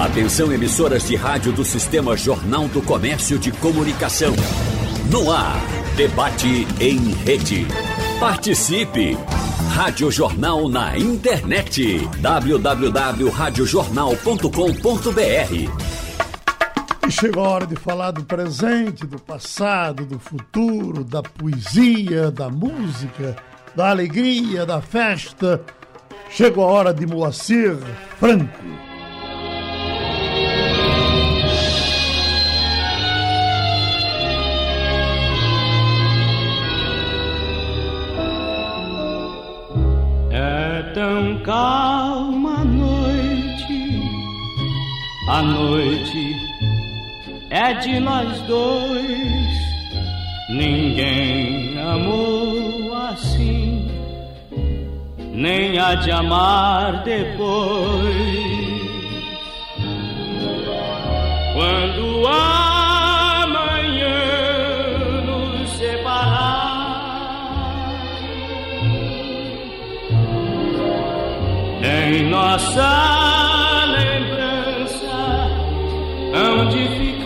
Atenção emissoras de rádio do Sistema Jornal do Comércio de Comunicação. No ar, debate em rede. Participe! Rádio Jornal na internet. www.radiojornal.com.br E chegou a hora de falar do presente, do passado, do futuro, da poesia, da música, da alegria, da festa. Chegou a hora de Moacir Franco. Calma noite, a noite é de nós dois. Ninguém amou assim, nem há de amar depois. Quando amanhã nossa lembrança hão de ficar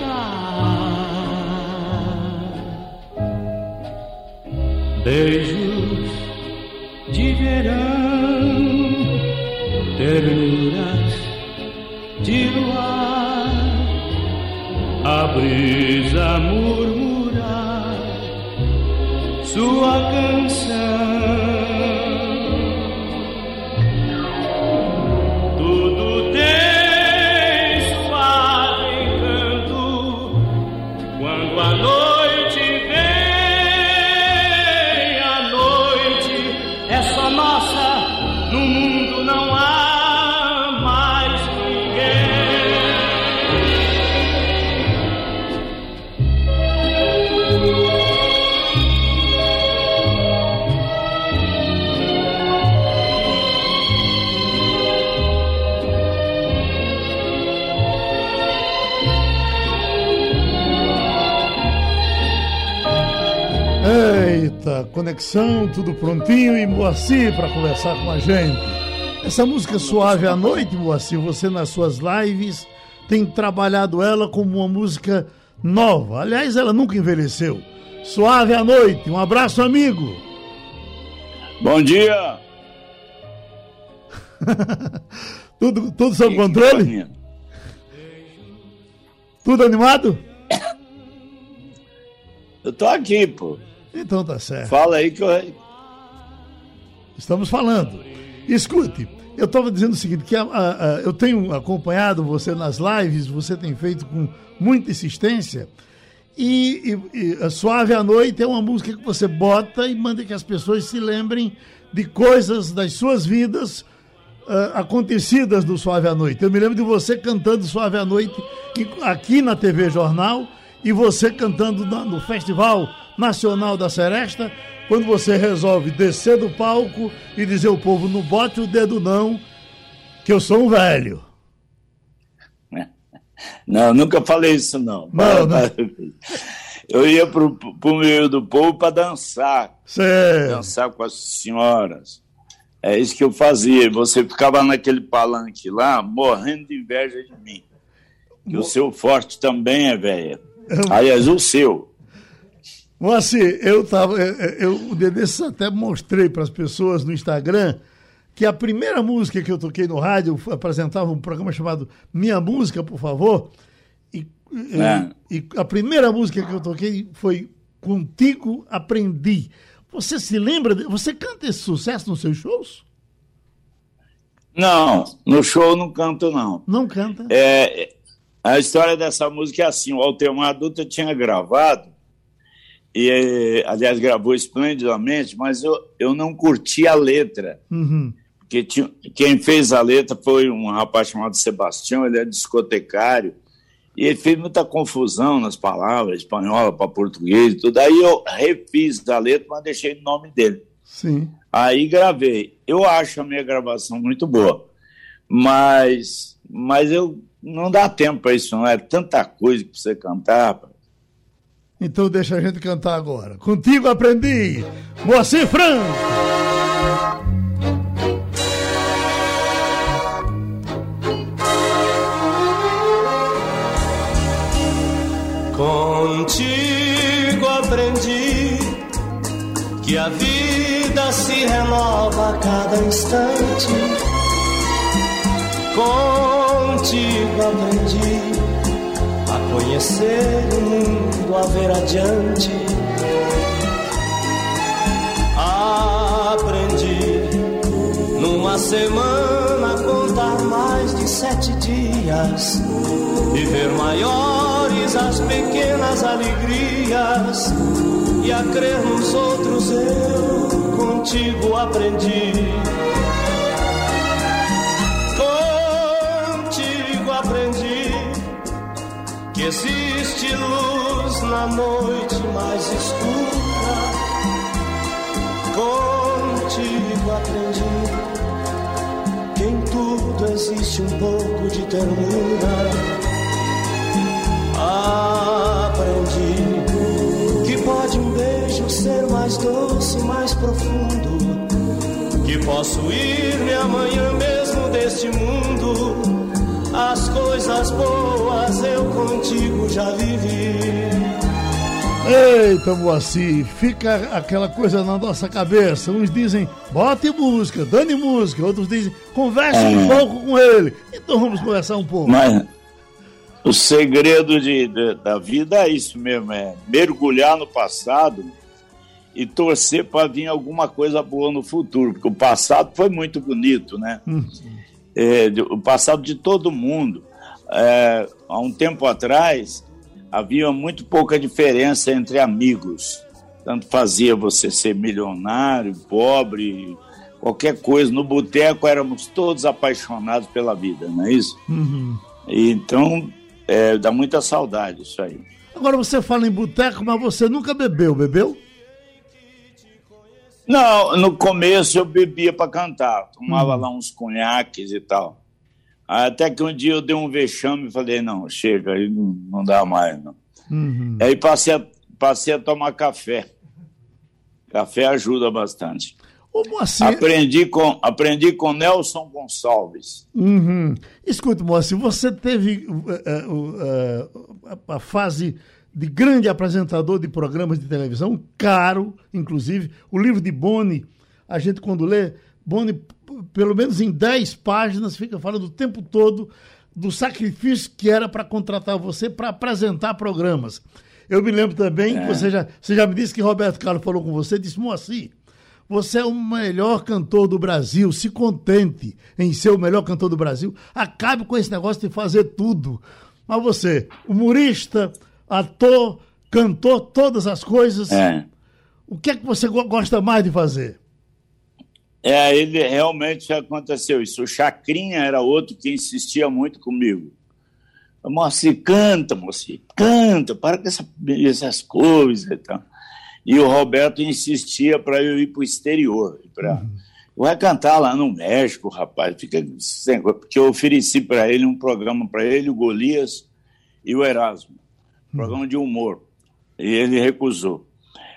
beijos de verão, ternuras de luar, a brisa murmurar sua canção. Conexão, tudo prontinho e Moacir para conversar com a gente. Essa música Suave à Noite, Moacir, você nas suas lives tem trabalhado ela como uma música nova. Aliás, ela nunca envelheceu. Suave à Noite, um abraço, amigo. Bom dia! tudo, tudo sob controle? Tudo animado? Eu tô aqui, pô. Então tá certo. Fala aí que eu. Estamos falando. Escute, eu estava dizendo o seguinte, que a, a, a, eu tenho acompanhado você nas lives, você tem feito com muita insistência, e, e, e a Suave à Noite é uma música que você bota e manda que as pessoas se lembrem de coisas das suas vidas uh, acontecidas do Suave à Noite. Eu me lembro de você cantando Suave à Noite aqui na TV Jornal e você cantando no, Festival Nacional da Seresta, quando você resolve descer do palco e dizer ao povo, não bote o dedo não, que eu sou um velho. Não, nunca falei isso não. Não, não. Eu ia pro, pro meio do povo para dançar. Certo. Dançar com as senhoras. É isso que eu fazia. Você ficava naquele palanque lá, morrendo de inveja de mim. Que o seu forte também é velha. Aliás, o seu. Moacir, eu tava. Eu, o desses até mostrei para as pessoas no Instagram que a primeira música que eu toquei no rádio apresentava um programa chamado Minha Música, por favor. E, é. e, e a primeira música que eu toquei foi Contigo Aprendi. Você se lembra? De, você canta esse sucesso nos seus shows? Não, no show não canto, não. Não canta? É, a história dessa música é assim: o Altemar Adulto tinha gravado e aliás gravou esplendidamente, mas eu, eu não curti a letra. Uhum. Porque tinha, quem fez a letra foi um rapaz chamado Sebastião, ele é discotecário, e ele fez muita confusão nas palavras, espanhola para português e tudo. Aí eu refiz a letra, mas deixei o nome dele. Sim. Aí gravei. Eu acho a minha gravação muito boa, mas, mas eu não dá tempo para isso, não. É tanta coisa que você cantar, rapaz. Então deixa a gente cantar agora. Contigo aprendi, Moacir Franco. Contigo aprendi que a vida se renova a cada instante. Contigo aprendi a conhecer o mundo, a ver adiante. Aprendi numa semana a contar mais de sete dias e ver maiores as pequenas alegrias e a crer nos outros eu contigo aprendi. Existe luz na noite mais escura. Contigo aprendi que em tudo existe um pouco de ternura. Aprendi que pode um beijo ser mais doce, mais profundo. Que posso ir-me amanhã mesmo deste mundo. As coisas boas eu contigo já vivi. Eita, Moacir, fica aquela coisa na nossa cabeça. Uns dizem, bote música, dane música. Outros dizem, converse É. um pouco com ele. Então vamos conversar um pouco. Mas o segredo de, de- da vida é isso mesmo, é mergulhar no passado e torcer para vir alguma coisa boa no futuro, porque o passado foi muito bonito, né? É, o passado de todo mundo. É, há um tempo atrás havia muito pouca diferença entre amigos. Tanto fazia você ser milionário, pobre, qualquer coisa. No boteco éramos todos apaixonados pela vida, não é isso? Uhum. Então, é, dá muita saudade isso aí. Agora você fala em boteco, mas você nunca bebeu, bebeu? Não, no começo eu bebia para cantar, tomava lá uns conhaques e tal. Até que um dia eu dei um vexame e falei, não, chega, aí não, não dá mais, não. Uhum. Aí passei a, passei a tomar café. Café ajuda bastante. Ô, Moacir, Aprendi com, aprendi com Nelson Gonçalves. Uhum. Escuta, Moacir, você teve o, eh, a, a fase de grande apresentador de programas de televisão, caro, inclusive. O livro de Boni, a gente quando lê, Boni, pelo menos em 10 páginas, fica falando o tempo todo do sacrifício que era para contratar você para apresentar programas. Eu me lembro também que você já, você já me disse que Roberto Carlos falou com você, disse, Moacir, você é o melhor cantor do Brasil. Se contente em ser o melhor cantor do Brasil. Acabe com esse negócio de fazer tudo. Mas você, humorista, ator, cantor, todas as coisas. É. O que é que você go- gosta mais de fazer? É, ele realmente aconteceu isso. O Chacrinha era outro que insistia muito comigo. Moacir, canta, Moacir, canta, para com essa- essas coisas e tal. E o Roberto insistia para eu ir para o exterior. Pra... Vai cantar lá no México, rapaz. Fica sem... Porque eu ofereci para ele um programa para ele, o Golias e o Erasmo. Programa de humor. E ele recusou.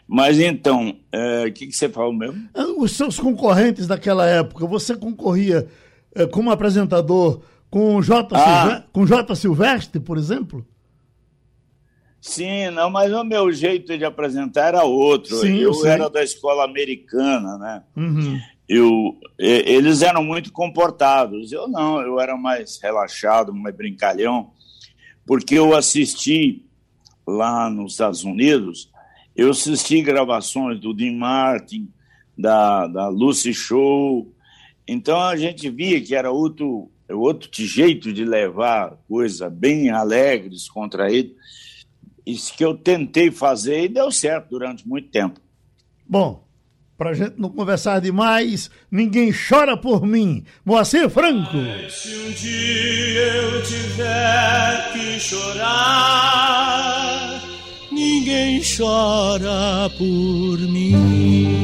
Mas então, é, o que, que você falou mesmo? Ah, Os seus concorrentes daquela época, você concorria eh, como apresentador com J. Ah. Silve- com J. Silvestre, por exemplo? Sim, não, mas o meu jeito de apresentar era outro. Sim, eu sei. era da escola americana, né? Uhum. Eu, e- eles eram muito comportados. Eu não, eu era mais relaxado, mais brincalhão, porque eu assisti lá nos Estados Unidos, eu assisti gravações do Dean Martin, da, da Lucy Show. Então a gente via que era outro, outro jeito de levar coisa bem alegre, descontraído. Isso que eu tentei fazer e deu certo durante muito tempo. Bom, pra gente não conversar demais, ninguém chora por mim. Moacir Franco. Se um dia eu tiver que chorar, chora por mim.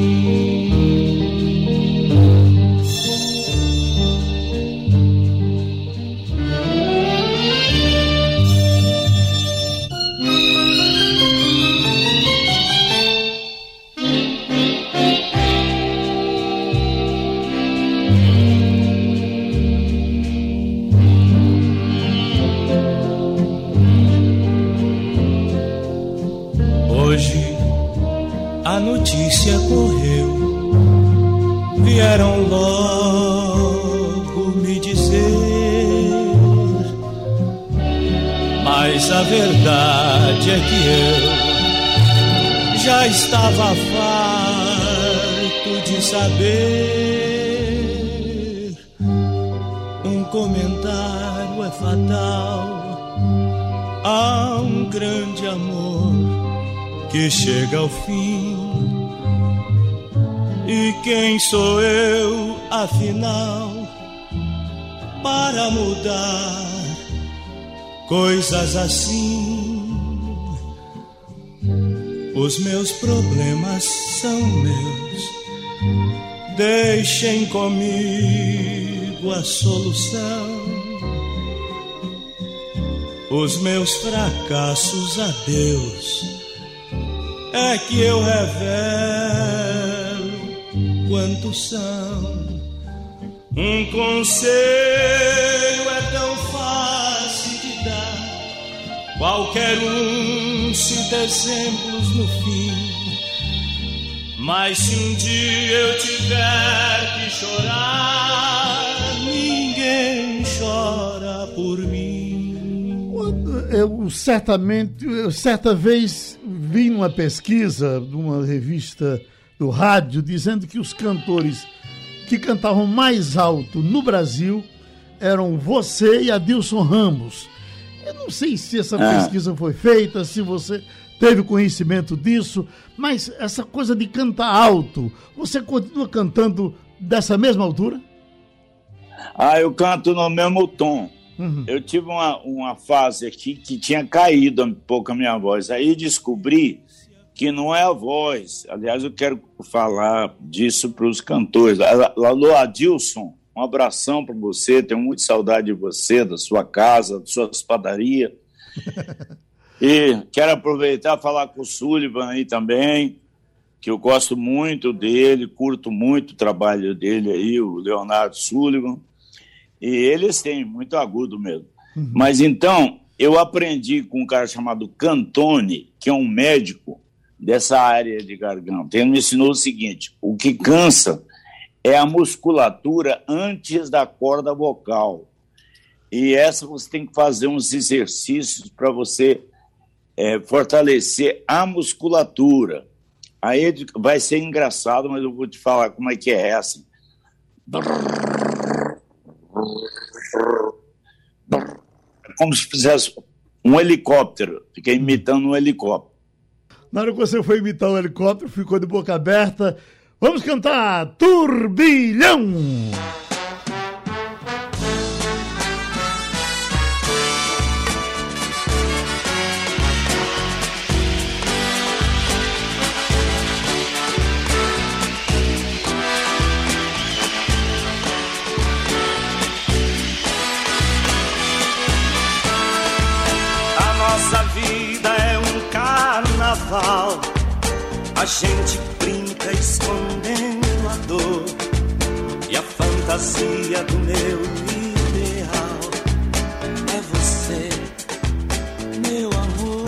Verdade é que eu já estava farto de saber. Um comentário é fatal a um grande amor que chega ao fim. E quem sou eu, afinal, para mudar coisas assim? Os meus problemas são meus, deixem comigo a solução. Os meus fracassos a Deus é que eu revelo quantos são. Um conselho é tão qualquer um cita exemplos no fim. Mas se um dia eu tiver que chorar, ninguém chora por mim. Eu certamente, eu certa vez vi numa pesquisa de uma revista do rádio dizendo que os cantores que cantavam mais alto no Brasil eram você e Adilson Ramos. Eu não sei se essa ah. pesquisa foi feita, se você teve conhecimento disso, mas essa coisa de cantar alto, você continua cantando dessa mesma altura? Ah, eu canto no mesmo tom. Uhum. Eu tive uma, uma fase aqui que tinha caído um pouco a minha voz. Aí descobri que não é a voz. Aliás, eu quero falar disso para os cantores. Alô, Adilson, um abração para você. Tenho muita saudade de você, da sua casa, da sua padaria. e quero aproveitar e falar com o Sullivan aí também, que eu gosto muito dele, curto muito o trabalho dele aí, o Leonardo Sullivan. E eles têm muito agudo mesmo. Uhum. Mas então, eu aprendi com um cara chamado Cantone, que é um médico dessa área de garganta. Ele me ensinou o seguinte: o que cansa é a musculatura antes da corda vocal. E essa você tem que fazer uns exercícios para você é, fortalecer a musculatura. Aí vai ser engraçado, mas eu vou te falar como é que é essa. Como se fizesse um helicóptero. Fiquei imitando um helicóptero. Na hora que você foi imitar o helicóptero, ficou de boca aberta. Vamos cantar Turbilhão! A gente brinca escondendo a dor e a fantasia do meu ideal é você, meu amor.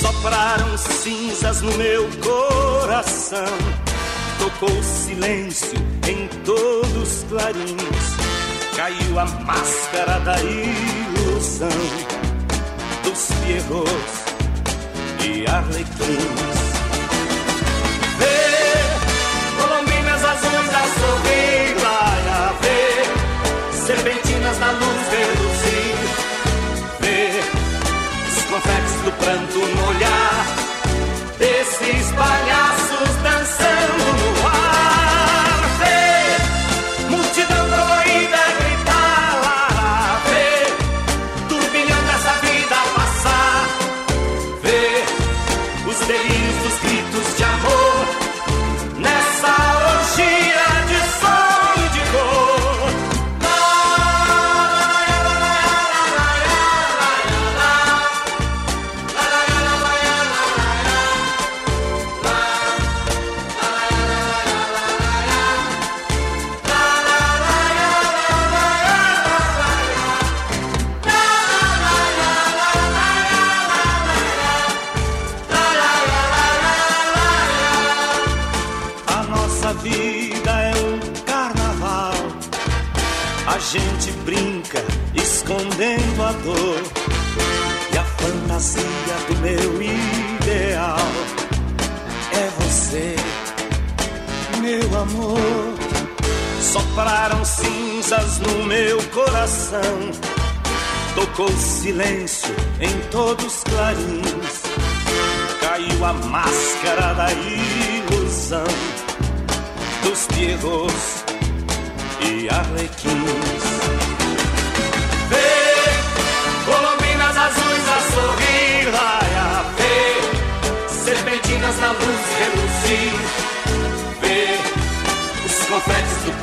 Sopraram cinzas no meu coração, tocou silêncio em todos os clarins, caiu a máscara da ilusão dos pierrots e arlequins. 满足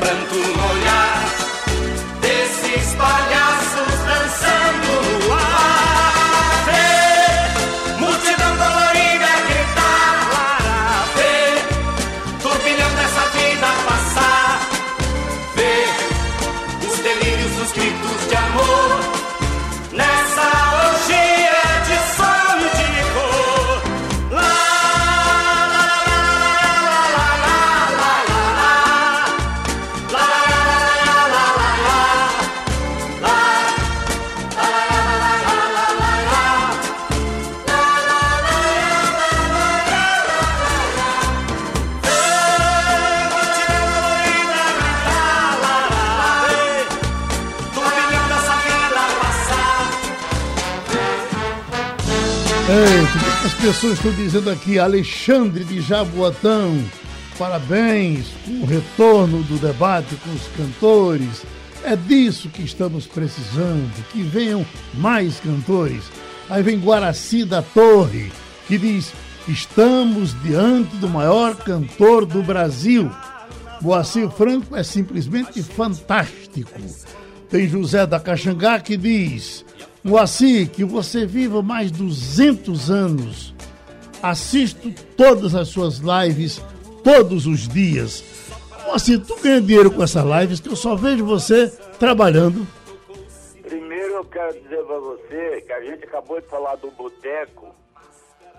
pranto no olhar desses palhaços pessoas estão dizendo aqui? Alexandre de Jaboatão, parabéns o retorno do debate com os cantores. É disso que estamos precisando, que venham mais cantores. Aí vem Guaraci da Torre, que diz: estamos diante do maior cantor do Brasil. Moacir Franco é simplesmente fantástico. Tem José da Caxangá que diz: Moacir, que você viva mais 200 anos. Assisto todas as suas lives todos os dias. Moacir, tu ganha dinheiro com essas lives que eu só vejo você trabalhando. Primeiro eu quero dizer pra você que a gente acabou de falar do boteco,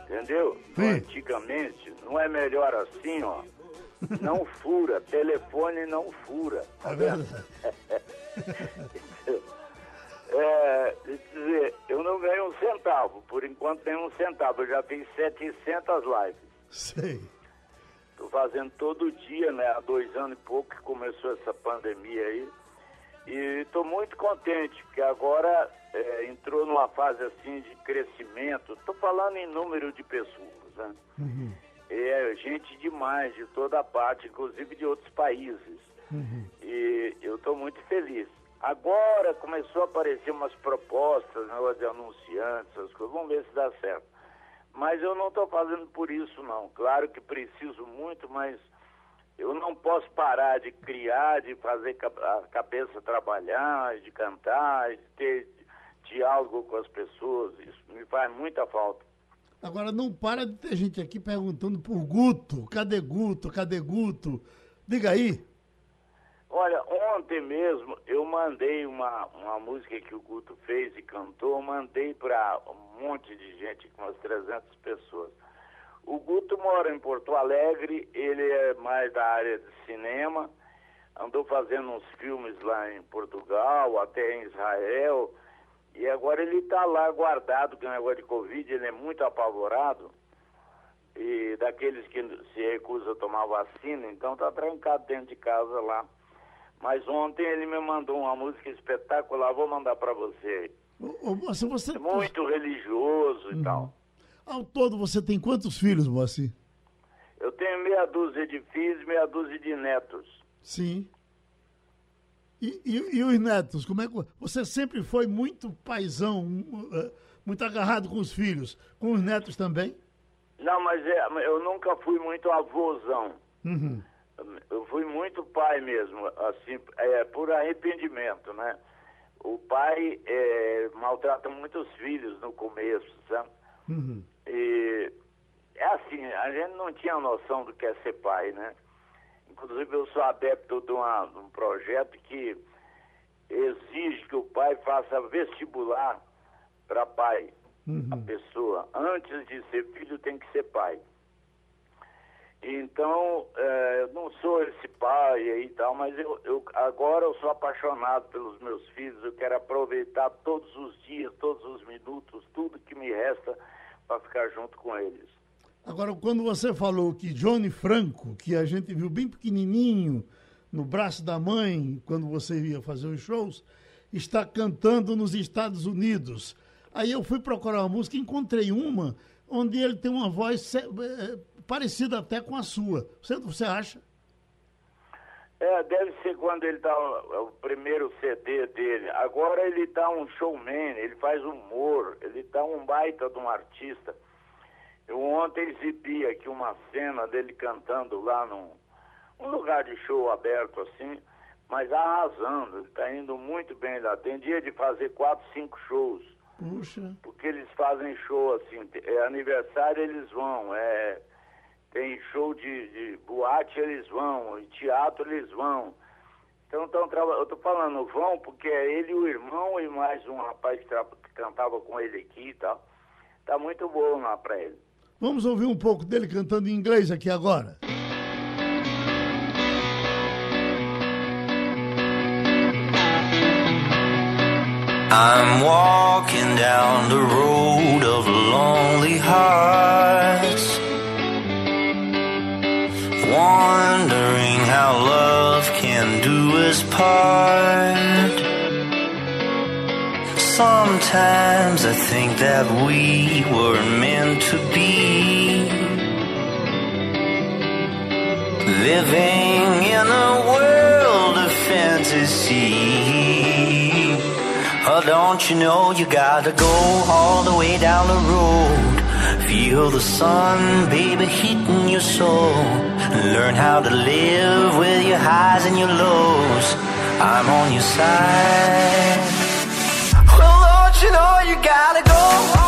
entendeu? Sim. Antigamente, não é melhor assim, ó. Não fura, telefone não fura. É verdade. É, dizer, eu não ganho um centavo, por enquanto nem um centavo. Eu já fiz 700 lives. Sei. Estou fazendo todo dia, né? Há dois anos e pouco que começou essa pandemia aí. E estou muito contente, porque agora é, entrou numa fase assim de crescimento. Estou falando em número de pessoas, né? É gente demais, de toda parte, inclusive de outros países. E eu estou muito feliz. Agora começou a aparecer umas propostas, negócio de anunciantes, essas coisas. Vamos ver se dá certo. Mas eu não estou fazendo por isso, não. Claro que preciso muito, mas eu não posso parar de criar, de fazer a cabeça trabalhar, de cantar, de ter diálogo com as pessoas. Isso me faz muita falta. Agora não para de ter gente aqui perguntando por Guto. Cadê Guto? Cadê Guto? Diga aí. Olha, ontem mesmo eu mandei uma, uma música que o Guto fez e cantou, mandei para um monte de gente, umas 300 pessoas. O Guto mora em Porto Alegre, ele é mais da área de cinema, andou fazendo uns filmes lá em Portugal, até em Israel, e agora ele está lá guardado com o negócio de Covid, ele é muito apavorado, e daqueles que se recusam a tomar vacina, então está trancado dentro de casa lá. Mas ontem ele me mandou uma música espetacular, vou mandar para você. Ô, ô, Moacir, você. É muito religioso e tal. Ao todo, você tem quantos filhos, Moacir? Eu tenho meia dúzia de filhos, meia dúzia de netos. Sim. E, e- e os netos, como é que. Você sempre foi muito paizão, mu- eh, muito agarrado com os filhos. Com os netos também? Não, mas é, eu nunca fui muito avôzão. Uhum. Eu fui muito pai mesmo, assim, é, por arrependimento, né? O pai é, maltrata muitos filhos no começo, sabe? Uhum. E é assim, a gente não tinha noção do que é ser pai, né? Inclusive eu sou adepto de, uma- de um projeto que exige que o pai faça vestibular para pai, a pessoa. Antes de ser filho tem que ser pai. Então, é, eu não sou esse pai e tal, mas eu, eu, agora eu sou apaixonado pelos meus filhos, eu quero aproveitar todos os dias, todos os minutos, tudo que me resta para ficar junto com eles. Agora, quando você falou que Johnny Franco, que a gente viu bem pequenininho no braço da mãe, quando você ia fazer os shows, está cantando nos Estados Unidos. Aí eu fui procurar uma música e encontrei uma onde ele tem uma voz é, parecida até com a sua. Você, você acha? É, deve ser quando ele tá o primeiro CD dele. Agora ele tá um showman, ele faz humor, ele tá um baita de um artista. Eu ontem exibi aqui uma cena dele cantando lá num um lugar de show aberto assim, mas arrasando, ele tá indo muito bem lá. Tem dia de fazer quatro, cinco shows. Puxa. Porque eles fazem show assim, é aniversário eles vão, é, tem show de, de boate eles vão, e teatro eles vão. Então, então eu tô falando vão porque é ele o irmão e mais um rapaz que, que cantava com ele aqui e tal. Tá muito bom lá pra ele. Vamos ouvir um pouco dele cantando em inglês aqui agora. I'm walking down the road of lonely hearts, wondering how love can do its part. Sometimes I think that we were meant to be living in a world of fantasy. Oh, don't you know you gotta go all the way down the road? Feel the sun, baby, heating your soul. Learn how to live with your highs and your lows. I'm on your side. Well, don't you know you gotta go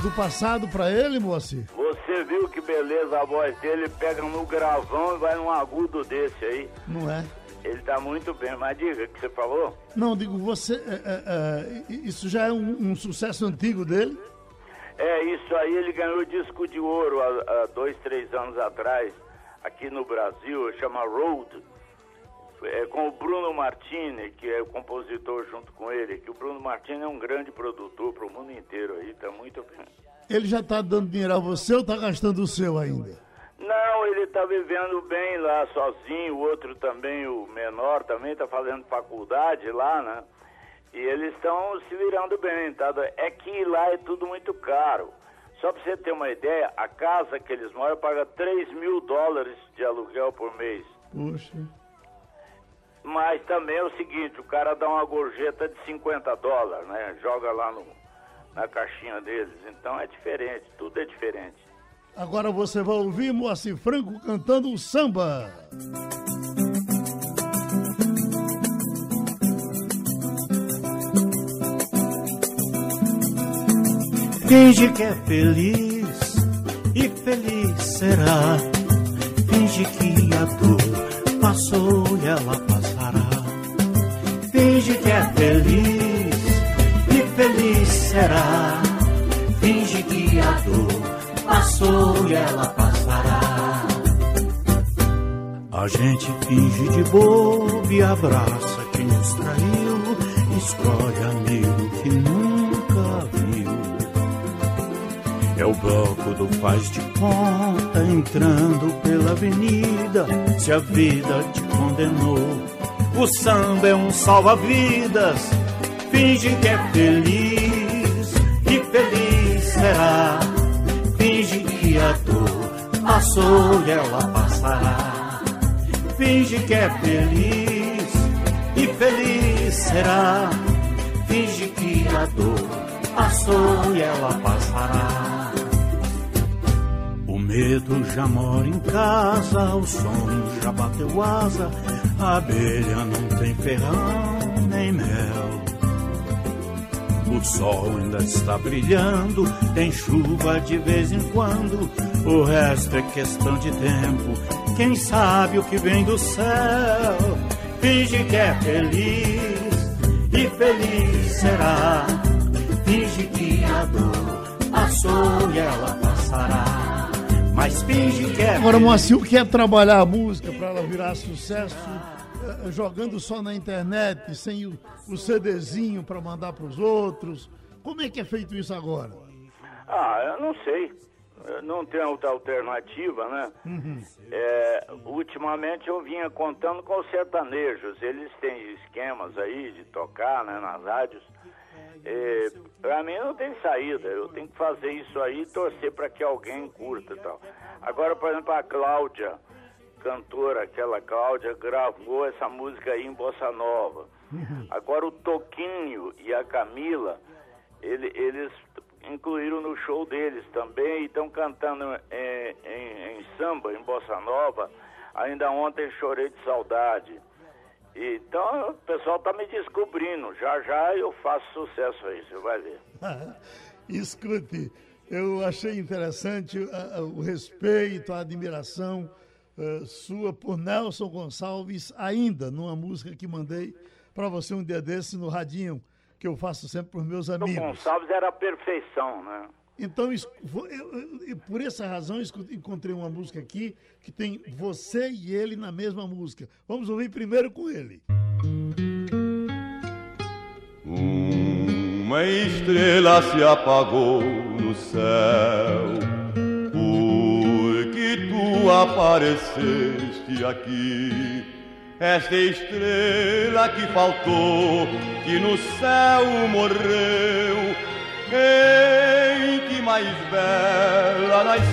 do passado pra ele, Moacir? Você viu que beleza a voz dele, pega no gravão e vai num agudo desse aí. Não é? Ele tá muito bem, mas diga o que você falou. Não, digo, você. É, é, é, isso já é um, um, sucesso antigo dele? É, isso aí ele ganhou disco de ouro há, há dois, três anos atrás, aqui no Brasil, chama Road. É, com o Bruno Martini, que é o compositor junto com ele, que o Bruno Martini é um grande produtor para o mundo inteiro aí, tá muito bem. Ele já tá dando dinheiro a você ou tá gastando o seu ainda? Não, ele tá vivendo bem lá sozinho, o outro também, o menor também tá fazendo faculdade lá, né? E eles estão se virando bem, tá? É que lá é tudo muito caro. Só para você ter uma ideia, a casa que eles moram paga 3 mil dólares de aluguel por mês. Puxa. Mas também é o seguinte, o cara dá uma gorjeta de 50 dólares, né? Joga lá no, na caixinha deles. Então é diferente, tudo é diferente. Agora você vai ouvir Moacir Franco cantando o samba. Finge que é feliz e feliz será. Finge que a dor passou e ela. Finge que é feliz e feliz será. Finge que a dor passou e ela passará. A gente finge de bobo e abraça quem nos traiu. Escolhe amigo que nunca viu. É o bloco do faz de conta entrando pela avenida. Se a vida te condenou, o samba é um salva-vidas. Finge que é feliz e feliz será. Finge que a dor passou e ela passará. Finge que é feliz e feliz será. Finge que a dor passou e ela passará. O medo já mora em casa, o sonho já bateu asa, a abelha não tem ferrão nem mel. O sol ainda está brilhando, tem chuva de vez em quando, o resto é questão de tempo. Quem sabe o que vem do céu? finge que é feliz e feliz será. Finge que a dor passou e ela passará. Mas finge que é Agora, Moacir, quer trabalhar a música para ela virar sucesso eh, jogando só na internet, sem o, o CDzinho para mandar para os outros? Como é que é feito isso agora? Ah, eu não sei. Não tem outra alternativa, né? Uhum. É, ultimamente eu vinha contando com os sertanejos. Eles têm esquemas aí de tocar né, nas rádios. É, pra mim não tem saída. Eu tenho que fazer isso aí e torcer para que alguém curta e tal. Agora, por exemplo, a Cláudia, cantora, aquela Cláudia, gravou essa música aí em Bossa Nova. Uhum. Agora o Toquinho e a Camila, ele, eles incluíram no show deles também e estão cantando em, em, em, samba, em bossa nova. Ainda ontem chorei de saudade. Então o pessoal está me descobrindo. Já já eu faço sucesso aí, você vai ver. Escute, eu achei interessante uh, o respeito, a admiração uh, sua por Nelson Gonçalves, ainda numa música que mandei para você um dia desse no Radinho que eu faço sempre para os meus amigos. O Gonçalves era a perfeição, né? Então, por essa razão, encontrei uma música aqui que tem você e ele na mesma música. Vamos ouvir primeiro com ele. Uma estrela se apagou no céu, porque tu apareceste aqui esta estrela que faltou, que no céu morreu, mais bela nasceu?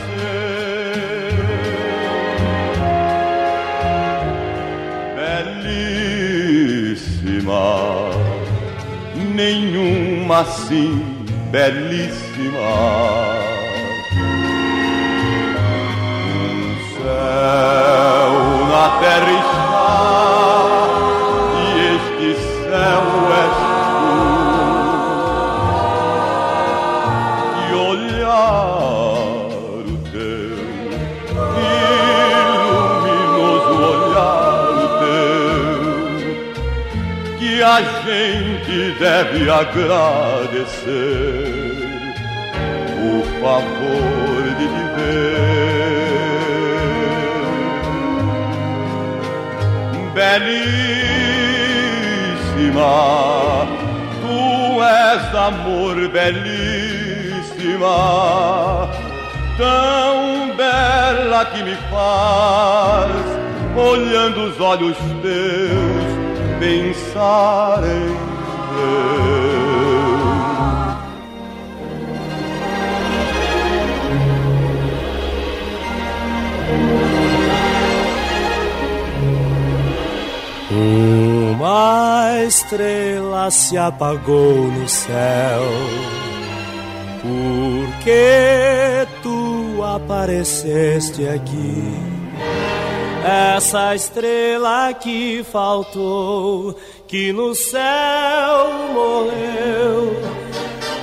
Belíssima, nenhuma assim belíssima. Um céu na terra deve agradecer o favor de viver. Belíssima, tu és amor belíssima, tão bela que me faz, olhando os olhos teus, pensar em uma estrela se apagou no céu, porque tu apareceste aqui essa estrela que faltou, que no céu morreu,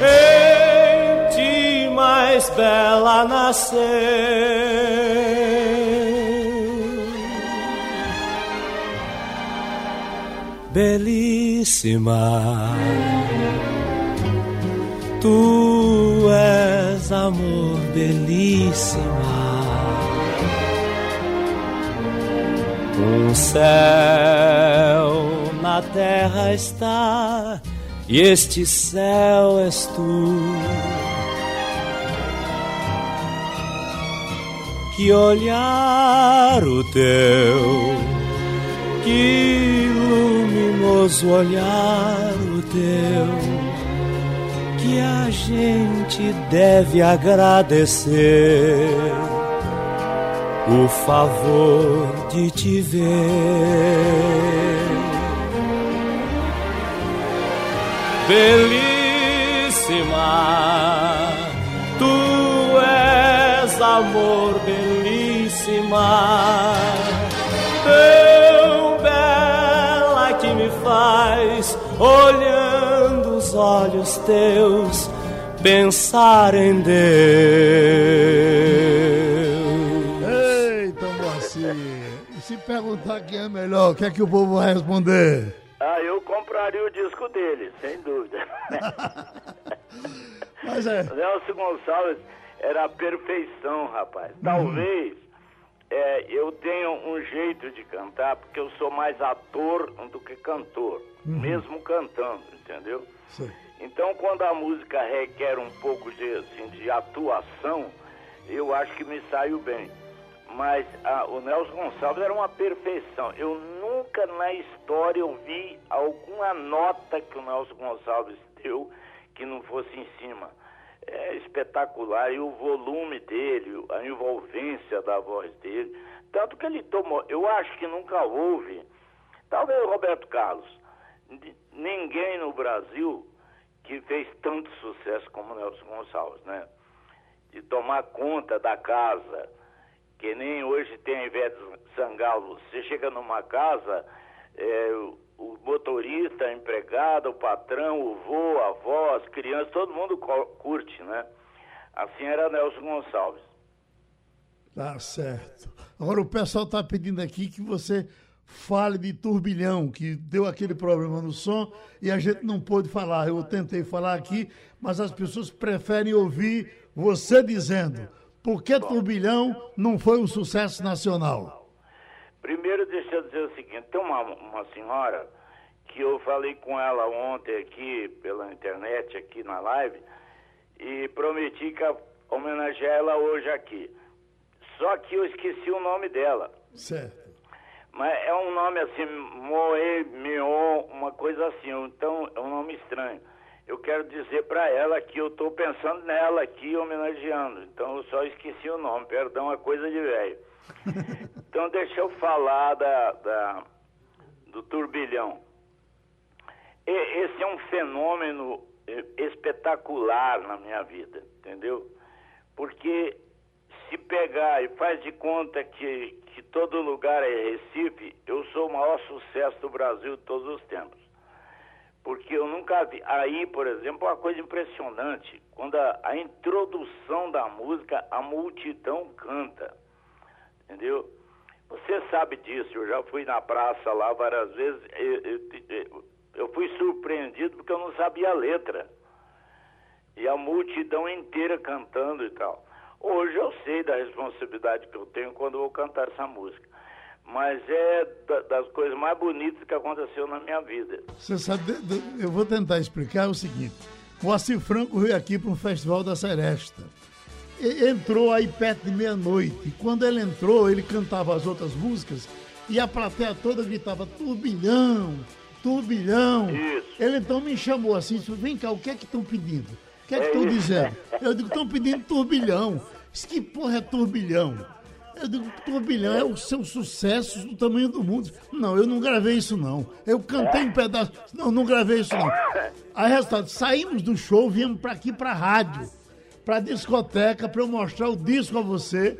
em ti mais bela nasceu. Belíssima, tu és amor belíssima Um céu na terra está, e este céu és tu. Que olhar o teu, que luminoso olhar o teu, que a gente deve agradecer o favor de te ver. Belíssima, tu és amor, belíssima, tão bela que me faz, olhando os olhos teus, pensar em Deus. Perguntar quem é melhor, o que é que o povo vai responder? Ah, eu compraria o disco dele, sem dúvida. Mas é. Nelson Gonçalves era a perfeição, rapaz. Talvez é, eu tenha um jeito de cantar, porque eu sou mais ator do que cantor, mesmo cantando, entendeu? Sim. Então, quando a música requer um pouco de, assim, de atuação, eu acho que me saiu bem. Mas ah, o Nelson Gonçalves era uma perfeição. Eu nunca na história ouvi alguma nota que o Nelson Gonçalves deu que não fosse em cima. É espetacular. E o volume dele, a envolvência da voz dele. Tanto que ele tomou. Eu acho que nunca houve. Talvez o Roberto Carlos. Ninguém no Brasil que fez tanto sucesso como o Nelson Gonçalves, né? De tomar conta da casa, que nem hoje tem a Ivete Sangalo. Você chega numa casa, é, o- motorista, a empregada, o patrão, o vô, a avó, as crianças, todo mundo curte, né? Assim era Nelson Gonçalves. Tá certo. Agora o pessoal está pedindo aqui que você fale de turbilhão, que deu aquele problema no som e a gente não pôde falar. Eu tentei falar aqui, mas as pessoas preferem ouvir você dizendo por que turbilhão não foi um sucesso nacional. Primeiro, deixa eu dizer o seguinte: tem uma, uma senhora que eu falei com ela ontem aqui pela internet, aqui na live, e prometi que homenagear ela hoje aqui. Só que eu esqueci o nome dela. Certo. Mas é um nome assim, Moe, Mion, uma coisa assim, então é um nome estranho. Eu quero dizer para ela que eu estou pensando nela aqui, homenageando. Então eu só esqueci o nome, perdão, é coisa de velho. Então deixa eu falar da, da- do turbilhão. E- Esse é um fenômeno eh, espetacular na minha vida, entendeu? Porque se pegar e faz de conta que, que todo lugar é Recife, eu sou o maior sucesso do Brasil de todos os tempos. Porque eu nunca vi. Aí, por exemplo, uma coisa impressionante. Quando a, a introdução da música, a multidão canta. Entendeu? Você sabe disso, eu já fui na praça lá várias vezes. Eu, eu- eu fui surpreendido porque eu não sabia a letra. E a multidão inteira cantando e tal. Hoje eu sei da responsabilidade que eu tenho quando eu vou cantar essa música. Mas é da- das coisas mais bonitas que aconteceu na minha vida. Você sabe, eu vou tentar explicar o seguinte. O Assir Franco veio aqui para um festival da Seresta. Entrou aí perto de meia-noite. Quando ele entrou, ele cantava as outras músicas e a plateia toda gritava turbilhão, turbilhão. Isso. Ele então me chamou assim, disse, vem cá, o que é que estão pedindo? O que é que estão isso. dizendo? Eu digo, estão pedindo turbilhão. Disse, que porra é turbilhão? Eu digo, turbilhão é o seu sucesso do tamanho do mundo. Não, eu não gravei isso não. Eu cantei um pedaço. Não, não gravei isso não. Aí, resultado, saímos do show, viemos para aqui para rádio, para discoteca, para eu mostrar o disco a você,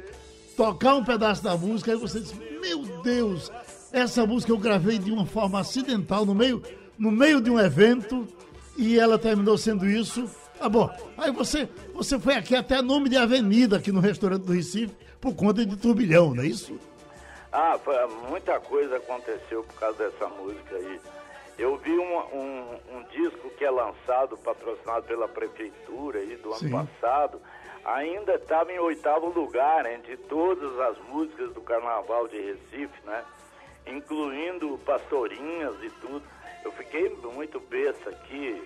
tocar um pedaço da música. Aí você disse, meu Deus, essa música eu gravei de uma forma acidental no meio, no meio de um evento e ela terminou sendo isso. Tá bom. Aí você, você foi aqui até nome de avenida aqui no restaurante do Recife por conta de turbilhão, não é isso? Ah, foi- muita coisa aconteceu por causa dessa música aí. Eu vi um, um, um disco que é lançado, patrocinado pela prefeitura aí do ano Sim. passado, ainda estava em oitavo lugar entre todas as músicas do Carnaval de Recife, né? Incluindo Pastorinhas e tudo. Eu fiquei muito besta aqui.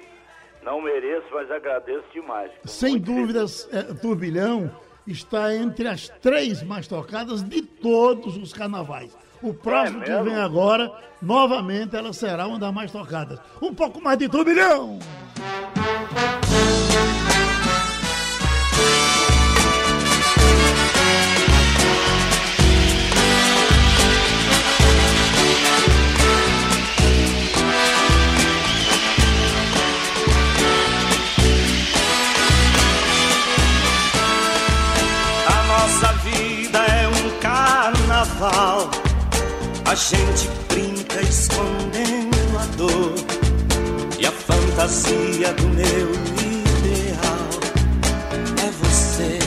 Não mereço, mas agradeço demais. Sem dúvidas, é, Turbilhão está entre as três mais tocadas de todos os carnavais. O próximo É que vem agora, novamente, ela será uma das mais tocadas. Um pouco mais de Turbilhão! A A gente brinca escondendo a dor e a fantasia do meu ideal é você,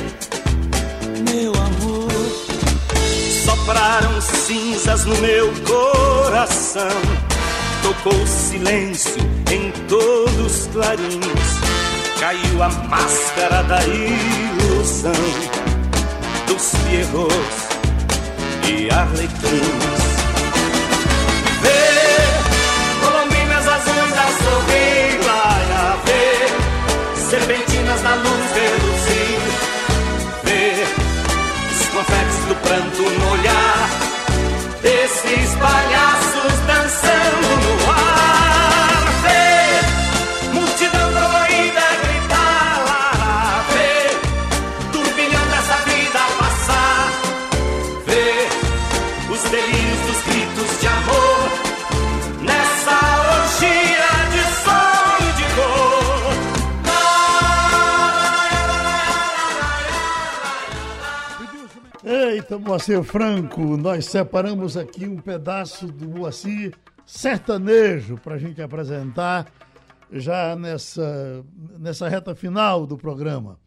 meu amor. Sopraram cinzas no meu coração. Tocou silêncio em todos os clarins. Caiu a máscara da ilusão dos pierrots e arlequins. Desses palhaços Eita, Moacir Franco, nós separamos aqui um pedaço do Moacir sertanejo para a gente apresentar já nessa, nessa reta final do programa.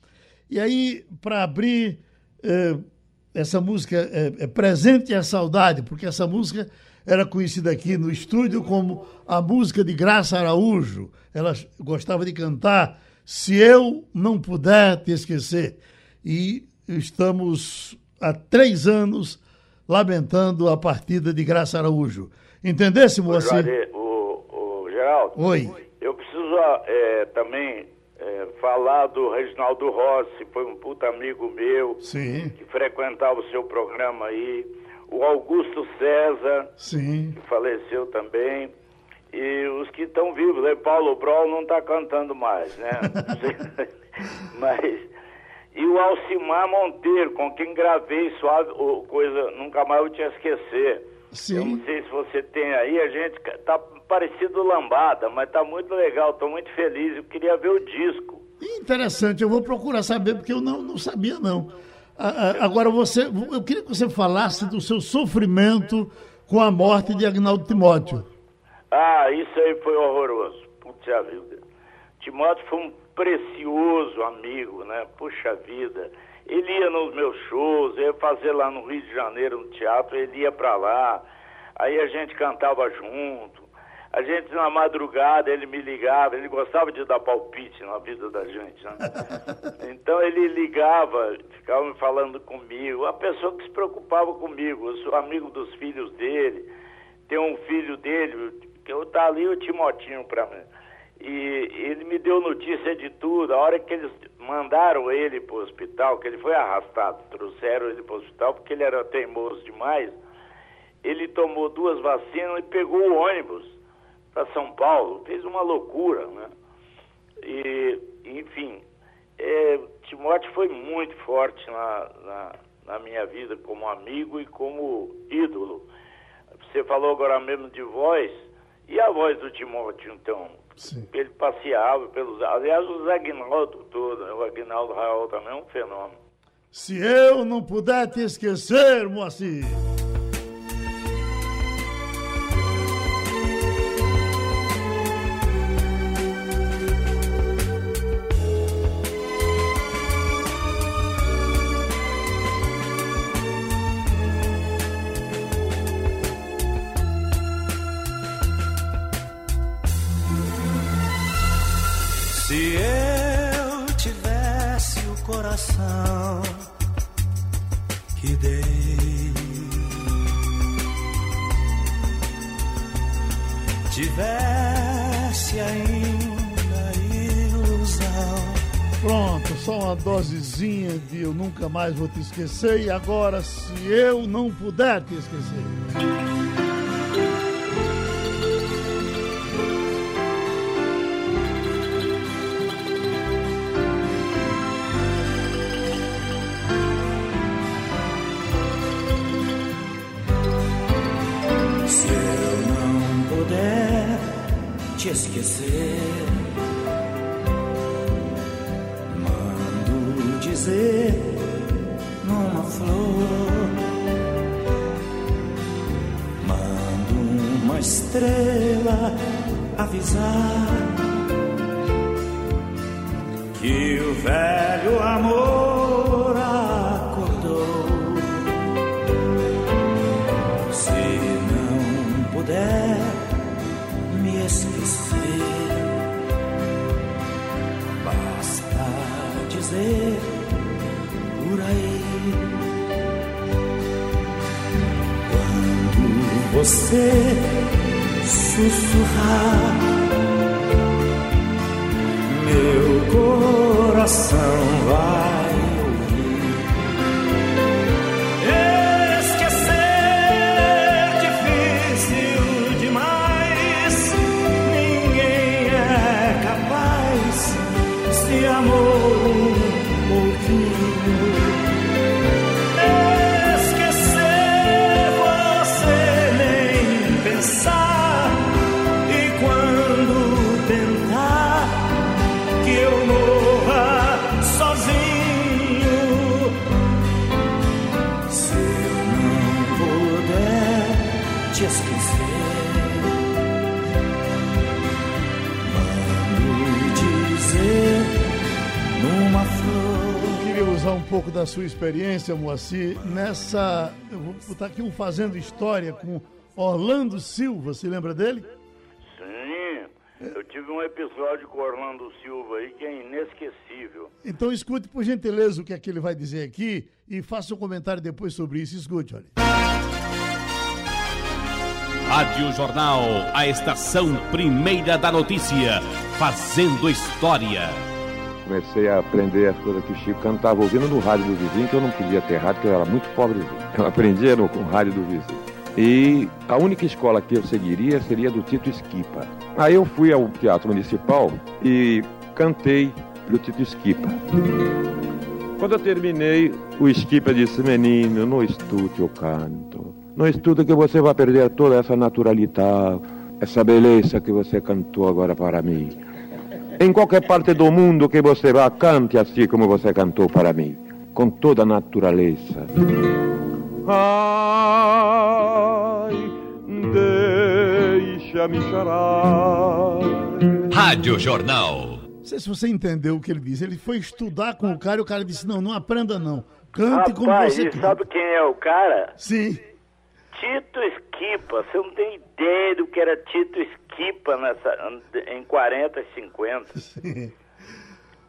E aí, para abrir, eh, essa música é, é Presente a Saudade, porque essa música era conhecida aqui no estúdio como a música de Graça Araújo. Ela gostava de cantar Se Eu Não Puder Te Esquecer. E estamos há três anos lamentando a partida de Graça Araújo. Entendesse, Moacir? O, o Geraldo, Oi. eu preciso é, também é, falar do Reginaldo Rossi, foi um puta amigo meu, Sim, que frequentava o seu programa aí. O Augusto César, sim. que faleceu também. E os que estão vivos, né? Paulo Brol não está cantando mais, né? Mas. E o Alcimar Monteiro, com quem gravei suave, coisa, nunca mais eu te esquecer. Eu não Sim. sei se você tem aí, a gente tá parecido lambada, mas tá muito legal, tô muito feliz. Eu queria ver o disco. Interessante, eu vou procurar saber, porque eu não, não sabia, não. Ah, Agora, você, eu queria que você falasse do seu sofrimento com a morte de Agnaldo Timóteo. Ah, isso aí foi horroroso. Puxa vida. Timóteo foi um precioso amigo, né? Puxa vida. Ele ia nos meus shows, eu ia fazer lá no Rio de Janeiro, no teatro, ele ia pra lá. Aí a gente cantava junto. A gente na madrugada ele me ligava, ele gostava de dar palpite na vida da gente, né? Então ele ligava, ficava me falando comigo, uma pessoa que se preocupava comigo, eu sou amigo dos filhos dele, tem um filho dele, que eu tá ali o Timotinho para mim. E ele me deu notícia de tudo. A hora que eles mandaram ele para o hospital, que ele foi arrastado, trouxeram ele para o hospital porque ele era teimoso demais. Ele tomou duas vacinas e pegou o ônibus para São Paulo. Fez uma loucura, né? E, enfim, é, Timóteo foi muito forte na, na, na minha vida como amigo e como ídolo. Você falou agora mesmo de voz, e a voz do Timóteo, então? Sim. Ele passeava pelos. Aliás, o Zé Aguinaldo todo, né? o Aguinaldo Raul também é um fenômeno. Se eu não puder te esquecer, Moacir. De Eu Nunca Mais Vou Te Esquecer. E agora, se eu não puder te esquecer. estrela avisar que o velho amor acordou. Se não puder me esquecer, basta dizer por aí. você sussurrar, meu coração vai. Pouco da sua experiência, Moacir, nessa. Eu vou botar aqui um Fazendo História com Orlando Silva, se lembra dele? Sim, eu tive um episódio com Orlando Silva aí que é inesquecível. Então escute, por gentileza, o que é que ele vai dizer aqui e faça um comentário depois sobre isso. Escute, olha. Rádio Jornal, a estação primeira da notícia, fazendo história comecei a aprender as coisas que o Chico cantava ouvindo no rádio do vizinho, que eu não podia ter rádio, porque eu era muito pobrezinho. Eu aprendia no, com o rádio do vizinho. E a única escola que eu seguiria seria do Tito Esquipa. Aí eu fui ao Teatro Municipal e cantei pro Tito Esquipa. Quando eu terminei, o Esquipa disse, menino, não estude o canto. Não estude que você vai perder toda essa naturalidade, essa beleza que você cantou agora para mim. Em qualquer parte do mundo que você vá, cante assim como você cantou para mim, com toda a natureza. Ai, deixa-me chorar. Rádio Jornal. Não sei se você entendeu o que ele disse. Ele foi estudar com o cara e o cara disse: Não, não aprenda não. Cante Rapaz, como você quer. sabe quem é o cara? Sim. Tito Esquipa. Você não tem ideia do que era Tito Esquipa Equipa nessa, em 40 e 50. Sim.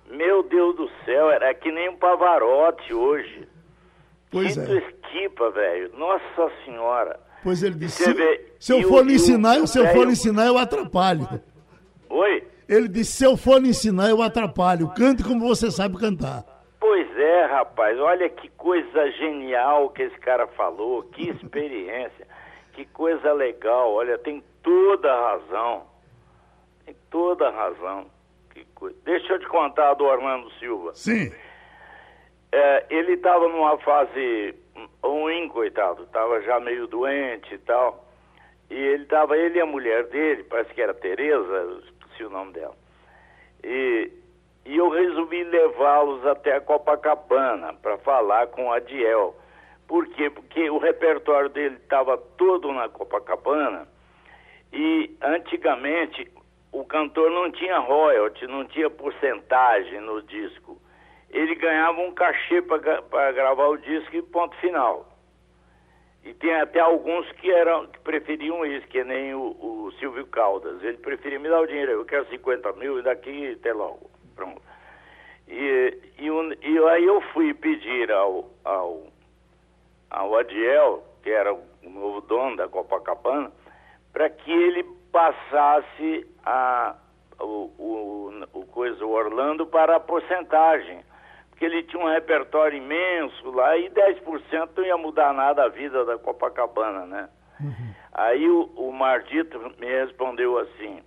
Meu Deus do céu, era que nem um Pavarotti hoje. Pois Tito é. Esquipa, velho. Nossa Senhora. Pois ele disse, se, vê, se eu for lhe ensinar, se eu for lhe ensinar, eu atrapalho. Oi? Ele disse, se eu for lhe ensinar, eu atrapalho. Cante como você sabe cantar. Pois é, rapaz. Olha que coisa genial que esse cara falou. Que experiência. Que coisa legal. Olha, tem toda a razão. Tem toda a razão. Deixa eu te contar do Orlando Silva. Sim. É, ele estava numa fase ruim, coitado. Estava já meio doente e tal. E ele estava, ele e a mulher dele, parece que era Tereza, esqueci o nome dela. E, e eu resolvi levá-los até a Copacabana para falar com a Diel. Por quê? Porque o repertório dele estava todo na Copacabana e antigamente o cantor não tinha royalty, não tinha porcentagem no disco. Ele ganhava um cachê para gravar o disco e ponto final. E tem até alguns que eram que preferiam isso, que nem o, o Silvio Caldas. Ele preferia me dar o dinheiro, eu quero 50 mil e daqui até logo. Pronto. E, e, e aí eu fui pedir ao, ao, ao Adiel, que era o novo dono da Copacabana, para que ele passasse a, o, o, o, coisa, o Orlando para a porcentagem. Porque ele tinha um repertório imenso lá e 10% não ia mudar nada a vida da Copacabana, né? Uhum. Aí o, o Mardito me respondeu assim,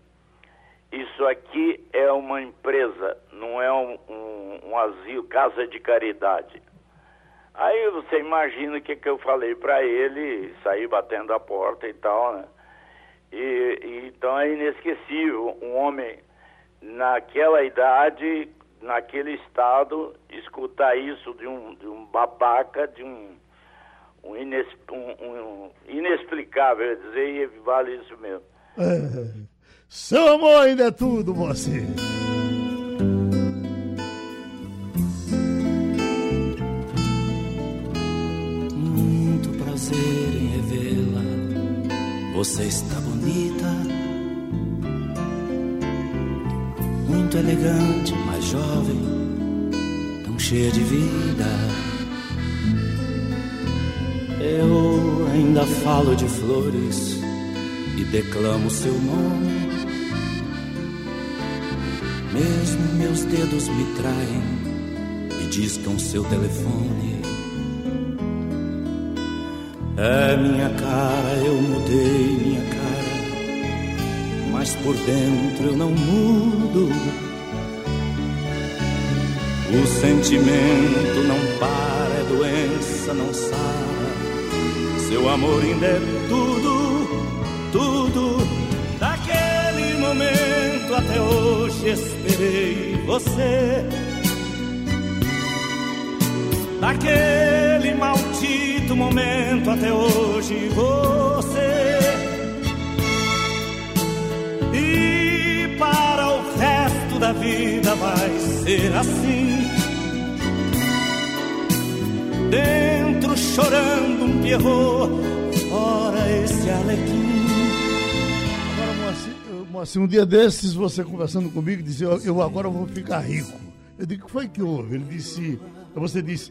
isso aqui é uma empresa, não é um, um, um asilo, casa de caridade. Aí você imagina o que, que eu falei para ele, sair batendo a porta e tal, né? E, e, então é inesquecível um homem naquela idade, naquele estado, escutar isso de um, de um babaca, de um, um, ines, um, um inexplicável, dizer, e vale isso mesmo. É, seu amor ainda é tudo, você. Você está bonita, muito elegante, mais jovem, tão cheia de vida. Eu ainda falo de flores e declamo seu nome. Mesmo meus dedos me traem e discam seu telefone. É minha cara, eu mudei minha cara, mas por dentro eu não mudo. O sentimento não para, é doença, não sara. Seu amor ainda é tudo, tudo. Daquele momento até hoje esperei você. Daquele maldito momento até hoje você. E para o resto da vida vai ser assim. Dentro chorando um pierrot, fora esse alequim. Agora, Moacir, Moacir, um dia desses, você conversando comigo, disse, eu, eu agora vou ficar rico. Eu digo, o que foi que houve? Ele disse, você disse,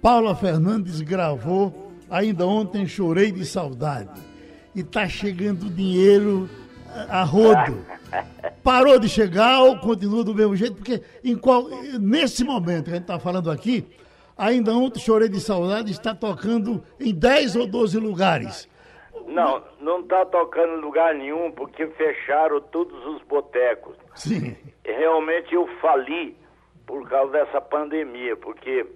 Paula Fernandes gravou, ainda ontem chorei de saudade. E tá chegando dinheiro a rodo. Parou de chegar ou continua do mesmo jeito? Porque em qual, nesse momento que a gente está falando aqui, ainda ontem chorei de saudade, está tocando em 10 ou 12 lugares. Não, não tá tocando em lugar nenhum porque fecharam todos os botecos. Sim. Realmente eu fali por causa dessa pandemia, porque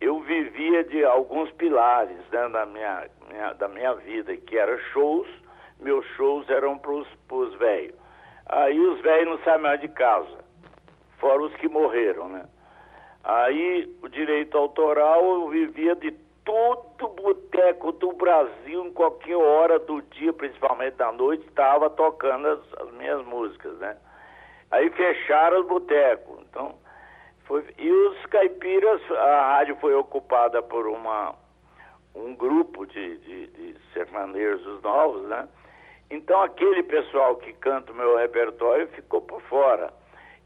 eu vivia de alguns pilares né, da, minha, minha- da minha vida, que eram shows, meus shows eram pros, pros velhos. Aí os velhos não saem mais de casa, fora os que morreram, né? Aí o direito autoral eu vivia de todo boteco do Brasil, em qualquer hora do dia, principalmente da noite, estava tocando as, as minhas músicas, né? Aí fecharam os botecos. Então, foi, e os caipiras, a rádio foi ocupada por uma, um grupo de, de, de sertanejos novos, né? Então aquele pessoal que canta o meu repertório ficou por fora.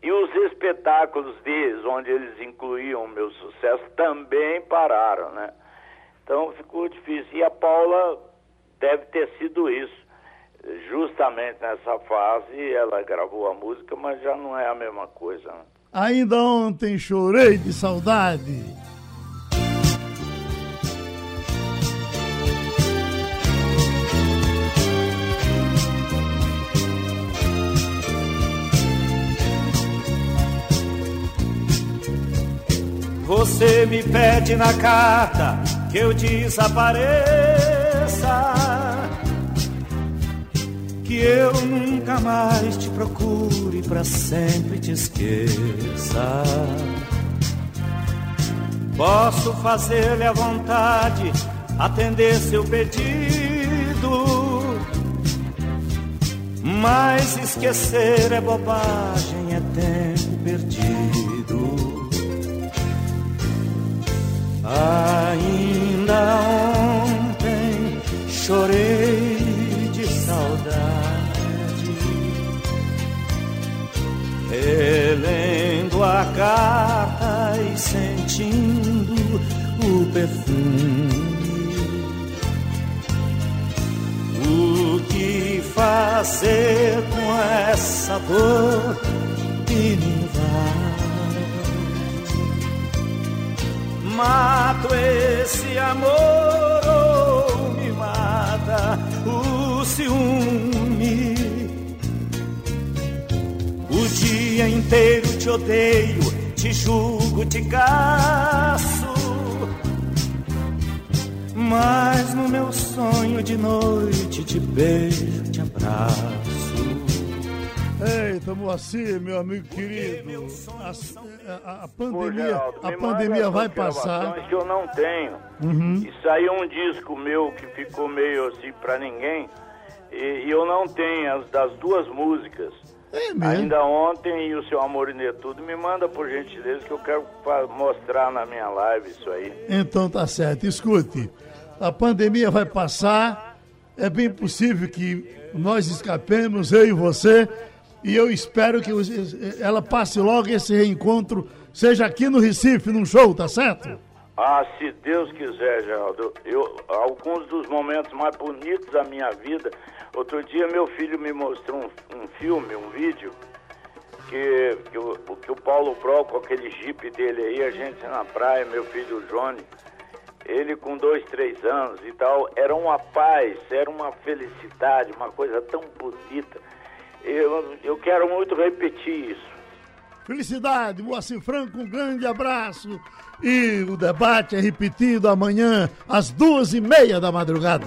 E os espetáculos deles, onde eles incluíam o meu sucesso, também pararam, né? Então ficou difícil. E a Paula deve ter sido isso. Justamente nessa fase ela gravou a música, mas já não é a mesma coisa. Né? Ainda ontem chorei de saudade. Você me pede na carta que eu desapareça, que eu nunca mais te procure pra sempre te esqueça. Posso fazer-lhe a vontade, atender seu pedido, mas esquecer é bobagem, é tempo perdido. Ainda ontem chorei relendo a carta e sentindo o perfume. O que fazer com essa dor que me invade? Mato esse amor ou me mata o ciúme. Dia inteiro te odeio, te julgo, te caço. Mas no meu sonho de noite te beijo, te abraço. Eita, Moacir, meu amigo querido, a, a- a Pô, pandemia, Geraldo, a pandemia vai as passar. que eu não tenho. E saiu um disco meu que ficou meio assim pra ninguém. E, e eu não tenho as das duas músicas. É mesmo. Ainda ontem e o seu Amor e Tudo me manda por gentileza que eu quero mostrar na minha live isso aí. Então tá certo. Escute, a pandemia vai passar. É bem possível que nós escapemos, eu e você. E eu espero que ela passe logo esse reencontro seja aqui no Recife, num show, tá certo? Ah, se Deus quiser, Geraldo. Eu, alguns dos momentos mais bonitos da minha vida. Outro dia meu filho me mostrou um, um filme, um vídeo, que, que, o, que o Paulo Pro, com aquele jipe dele aí, a gente na praia, meu filho Johnny, ele com dois, três anos e tal, era uma paz, era uma felicidade, uma coisa tão bonita. Eu, eu quero muito repetir isso. Felicidade, Moacir Franco, um grande abraço. E o debate é repetido amanhã às duas e meia da madrugada.